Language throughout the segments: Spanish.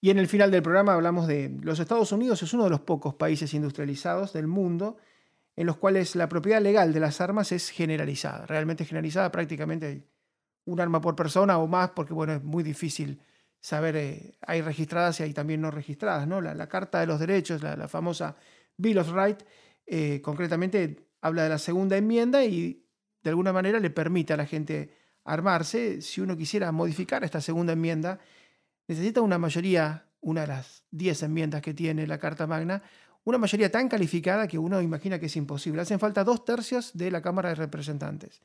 Y en el final del programa hablamos de los Estados Unidos, es uno de los pocos países industrializados del mundo en los cuales la propiedad legal de las armas es generalizada, realmente generalizada, prácticamente un arma por persona o más, porque bueno, es muy difícil saber, eh, hay registradas y hay también no registradas, ¿no? La, Carta de los Derechos, la, famosa Bill of Rights, eh, concretamente habla de la segunda enmienda y de alguna manera le permite a la gente armarse. Si uno quisiera modificar esta segunda enmienda, necesita una mayoría, una de las diez enmiendas que tiene la Carta Magna, una mayoría tan calificada que uno imagina que es imposible. Hacen falta dos tercios de la Cámara de Representantes,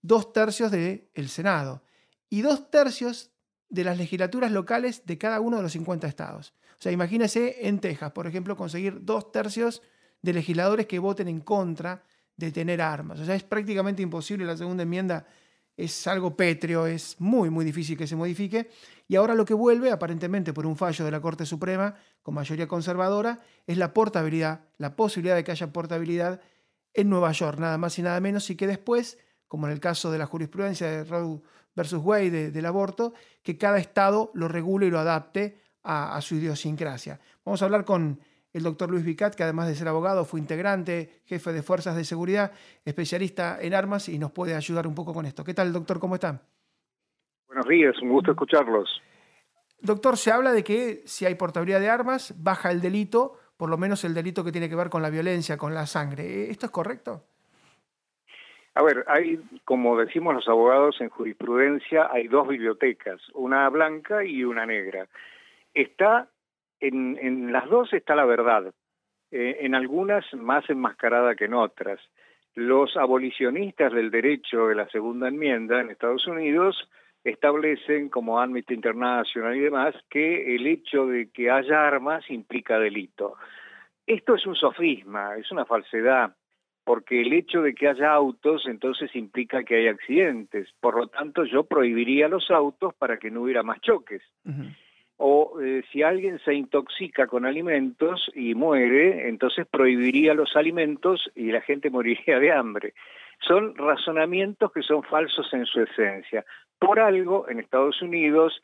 dos tercios del Senado y dos tercios de las legislaturas locales de cada uno de los 50 estados. O sea, imagínese en Texas, por ejemplo, conseguir dos tercios de legisladores que voten en contra de tener armas. O sea, es prácticamente imposible. La segunda enmienda es algo pétreo, es muy, muy difícil que se modifique. Y ahora lo que vuelve, aparentemente por un fallo de la Corte Suprema con mayoría conservadora, es la portabilidad, la posibilidad de que haya portabilidad en Nueva York, nada más y nada menos, y que después, como en el caso de la jurisprudencia de Roe versus Wade del aborto, que cada estado lo regule y lo adapte a, a su idiosincrasia. Vamos a hablar con el doctor Luis Vicat, que además de ser abogado, fue integrante, jefe de fuerzas de seguridad, especialista en armas y nos puede ayudar un poco con esto. ¿Qué tal, doctor? ¿Cómo está? Buenos días, un gusto escucharlos. Doctor, se habla de que si hay portabilidad de armas, baja el delito, por lo menos el delito que tiene que ver con la violencia, con la sangre. ¿Esto es correcto? A ver, hay, como decimos los abogados en jurisprudencia, hay dos bibliotecas, una blanca y una negra. Está en, las dos está la verdad, eh, en algunas más enmascarada que en otras. Los abolicionistas del derecho de la segunda enmienda en Estados Unidos establecen, como Amnesty International y demás, que el hecho de que haya armas implica delito. Esto es un sofisma, es una falsedad, porque el hecho de que haya autos entonces implica que hay accidentes. Por lo tanto, yo prohibiría los autos para que no hubiera más choques o eh, si alguien se intoxica con alimentos y muere, entonces prohibiría los alimentos y la gente moriría de hambre. Son razonamientos que son falsos en su esencia. Por algo, en Estados Unidos,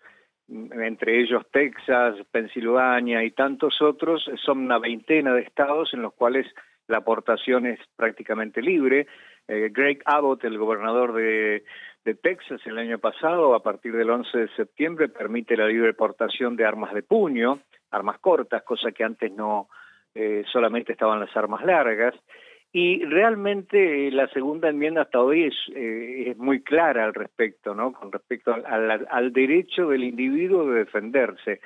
mm, entre ellos Texas, Pensilvania y tantos otros, son una veintena de estados en los cuales la aportación es prácticamente libre. Eh, Greg Abbott, el gobernador de, de Texas el año pasado, a partir del 11 de septiembre, permite la libre portación de armas de puño, armas cortas, cosa que antes no eh, solamente estaban las armas largas. Y realmente eh, la segunda enmienda hasta hoy es, eh, es muy clara al respecto, ¿no? Con respecto al, derecho del individuo de defenderse.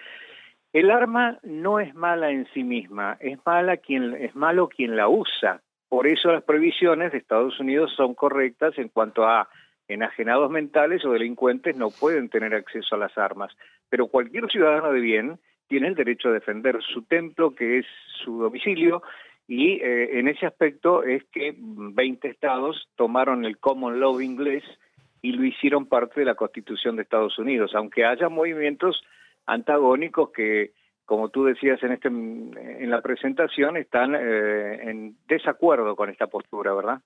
El arma no es mala en sí misma, es mala quien es malo quien la usa. Por eso las prohibiciones de Estados Unidos son correctas en cuanto a enajenados mentales o delincuentes no pueden tener acceso a las armas, pero cualquier ciudadano de bien tiene el derecho a defender su templo, que es su domicilio, y eh, en ese aspecto es que 20 estados tomaron el common law inglés y lo hicieron parte de la Constitución de Estados Unidos, aunque haya movimientos antagónicos que, como tú decías en, este, en la presentación, están eh, en desacuerdo con esta postura, ¿verdad?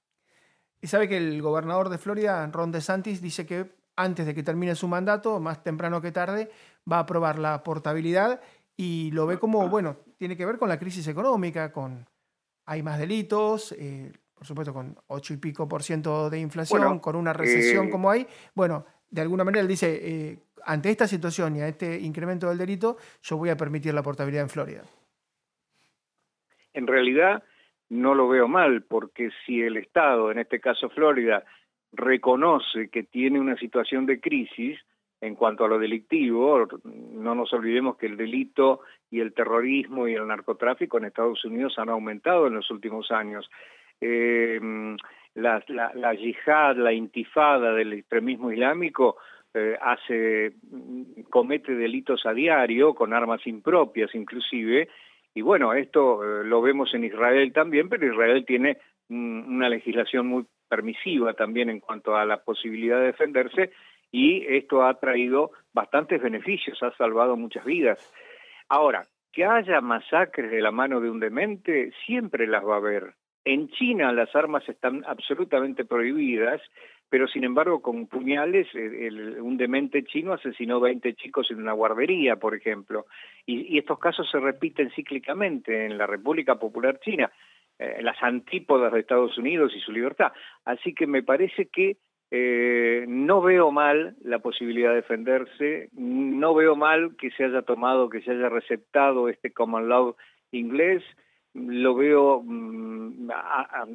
Y sabe que el gobernador de Florida, Ron DeSantis, dice que antes de que termine su mandato, más temprano que tarde, va a aprobar la portabilidad y lo ve como, bueno, tiene que ver con la crisis económica, con hay más delitos, eh, por supuesto con ocho y pico por ciento de inflación, con una recesión eh, como hay. Bueno, de alguna manera él dice, eh, ante esta situación y a este incremento del delito, yo voy a permitir la portabilidad en Florida. En realidad, no lo veo mal, porque si el Estado, en este caso Florida, reconoce que tiene una situación de crisis en cuanto a lo delictivo, no nos olvidemos que el delito y el terrorismo y el narcotráfico en Estados Unidos han aumentado en los últimos años. Eh, la, la, yihad, la intifada del extremismo islámico eh, hace, comete delitos a diario con armas impropias inclusive, y bueno, esto eh, lo vemos en Israel también, pero Israel tiene una legislación muy permisiva también en cuanto a la posibilidad de defenderse y esto ha traído bastantes beneficios, ha salvado muchas vidas. Ahora, que haya masacres de la mano de un demente, siempre las va a haber. En China las armas están absolutamente prohibidas, pero sin embargo con puñales un demente chino asesinó 20 chicos en una guardería, por ejemplo. Y, estos casos se repiten cíclicamente en la República Popular China, eh, las antípodas de Estados Unidos y su libertad. Así que me parece que eh, no veo mal la posibilidad de defenderse, no veo mal que se haya tomado, que se haya receptado este common law inglés, lo veo mm,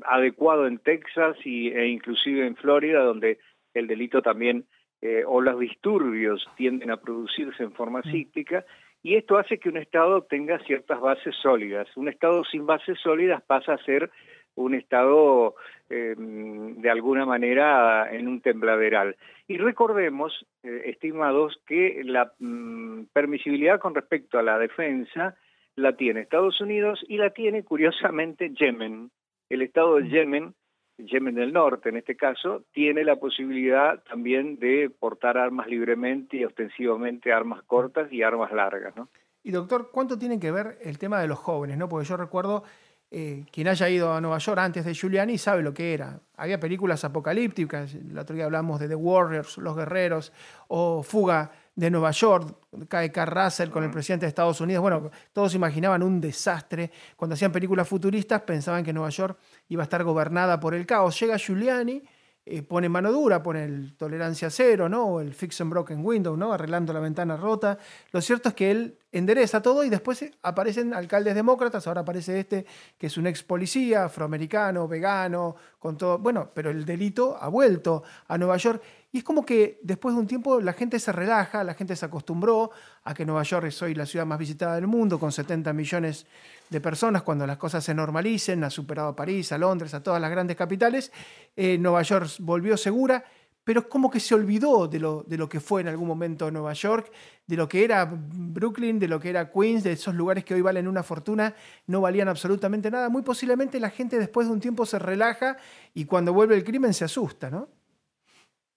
adecuado en Texas y, e inclusive en Florida, donde el delito también eh, o los disturbios tienden a producirse en forma mm. cíclica, y esto hace que un Estado tenga ciertas bases sólidas. Un Estado sin bases sólidas pasa a ser un Estado eh, de alguna manera en un tembladeral. Y recordemos, eh, estimados, que la mm, permisibilidad con respecto a la defensa la tiene Estados Unidos y la tiene curiosamente Yemen. El Estado de mm. Yemen, Yemen del Norte en este caso, tiene la posibilidad también de portar armas libremente y ostensivamente armas cortas y armas largas. ¿no? Y doctor, ¿cuánto tiene que ver el tema de los jóvenes? ¿no? Porque yo recuerdo eh, quien haya ido a Nueva York antes de Giuliani sabe lo que era. Había películas apocalípticas, el otro día hablamos de The Warriors, Los Guerreros, o Fuga de Nueva York, cae Carl Russell con el presidente de Estados Unidos. Bueno, todos imaginaban un desastre. Cuando hacían películas futuristas pensaban que Nueva York iba a estar gobernada por el caos. Llega Giuliani eh, pone mano dura, pone el tolerancia cero, ¿no? O el fix and broken window, ¿no? Arreglando la ventana rota. Lo cierto es que él endereza todo y después aparecen alcaldes demócratas, ahora aparece este que es un ex policía, afroamericano, vegano, con todo, bueno, pero el delito ha vuelto a Nueva York. Y es como que después de un tiempo la gente se relaja, la gente se acostumbró a que Nueva York es hoy la ciudad más visitada del mundo, con 70 millones de personas, cuando las cosas se normalicen, ha superado a París, a Londres, a todas las grandes capitales, eh, Nueva York volvió segura, pero es como que se olvidó de lo, de lo que fue en algún momento Nueva York, de lo que era Brooklyn, de lo que era Queens, de esos lugares que hoy valen una fortuna, no valían absolutamente nada. Muy posiblemente la gente después de un tiempo se relaja y cuando vuelve el crimen se asusta, ¿no?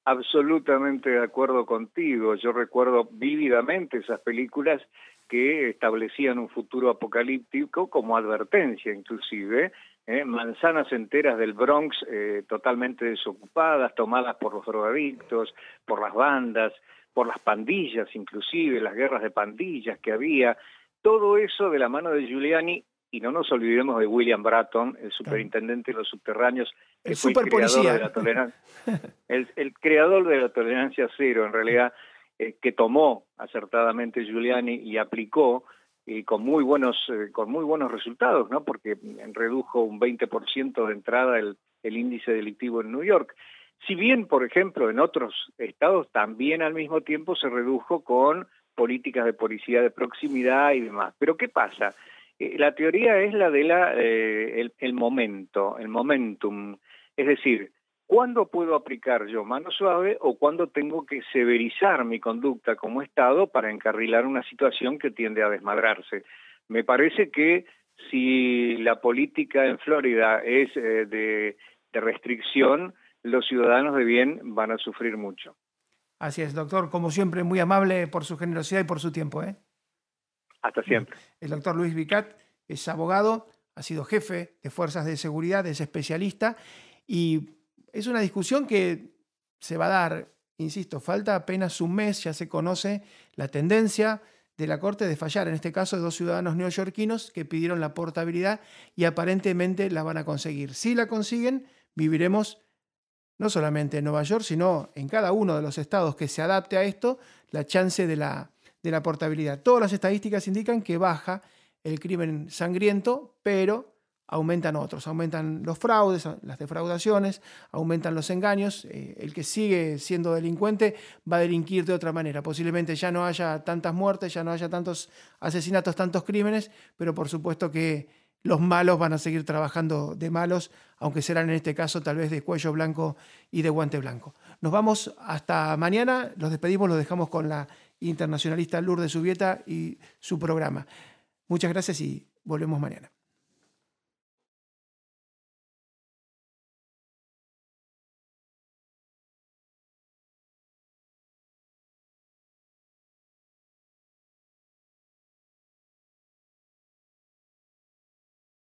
Absolutamente de acuerdo contigo. Yo recuerdo vívidamente esas películas que establecían un futuro apocalíptico como advertencia inclusive, ¿eh? manzanas enteras del Bronx eh, totalmente desocupadas, tomadas por los drogadictos, por las bandas, por las pandillas inclusive, las guerras de pandillas que había, todo eso de la mano de Giuliani y no nos olvidemos de William Bratton, el superintendente de los subterráneos, el fue el creador de la tolerancia, el, creador de la tolerancia cero, en realidad, eh, que tomó acertadamente Giuliani y aplicó y con muy buenos eh, con muy buenos resultados, ¿no? Porque redujo un 20% de entrada el, el índice delictivo en New York. Si bien, por ejemplo, en otros estados también al mismo tiempo se redujo con políticas de policía de proximidad y demás. Pero ¿qué pasa? Eh, la teoría es la de la, eh, el, momento, el momentum. Es decir, ¿cuándo puedo aplicar yo mano suave o cuándo tengo que severizar mi conducta como Estado para encarrilar una situación que tiende a desmadrarse? Me parece que si la política en Florida es eh, de, de restricción, los ciudadanos de bien van a sufrir mucho. Así es, doctor. Como siempre, muy amable por su generosidad y por su tiempo. ¿eh? Hasta siempre. El doctor Luis Vicat es abogado, ha sido jefe de fuerzas de seguridad, es especialista y es una discusión que se va a dar, insisto, falta apenas un mes, ya se conoce la tendencia de la Corte de fallar, en este caso de dos ciudadanos neoyorquinos que pidieron la portabilidad y aparentemente la van a conseguir. Si la consiguen, viviremos no solamente en Nueva York, sino en cada uno de los estados que se adapte a esto, la chance de la de la portabilidad. Todas las estadísticas indican que baja el crimen sangriento, pero aumentan otros, aumentan los fraudes, las defraudaciones, aumentan los engaños. Eh, el que sigue siendo delincuente va a delinquir de otra manera. Posiblemente ya no haya tantas muertes, ya no haya tantos asesinatos, tantos crímenes, pero por supuesto que los malos van a seguir trabajando de malos, aunque serán en este caso tal vez de cuello blanco y de guante blanco. Nos vamos hasta mañana, los despedimos, los dejamos con la internacionalista Lourdes Subieta y su programa. Muchas gracias y volvemos mañana.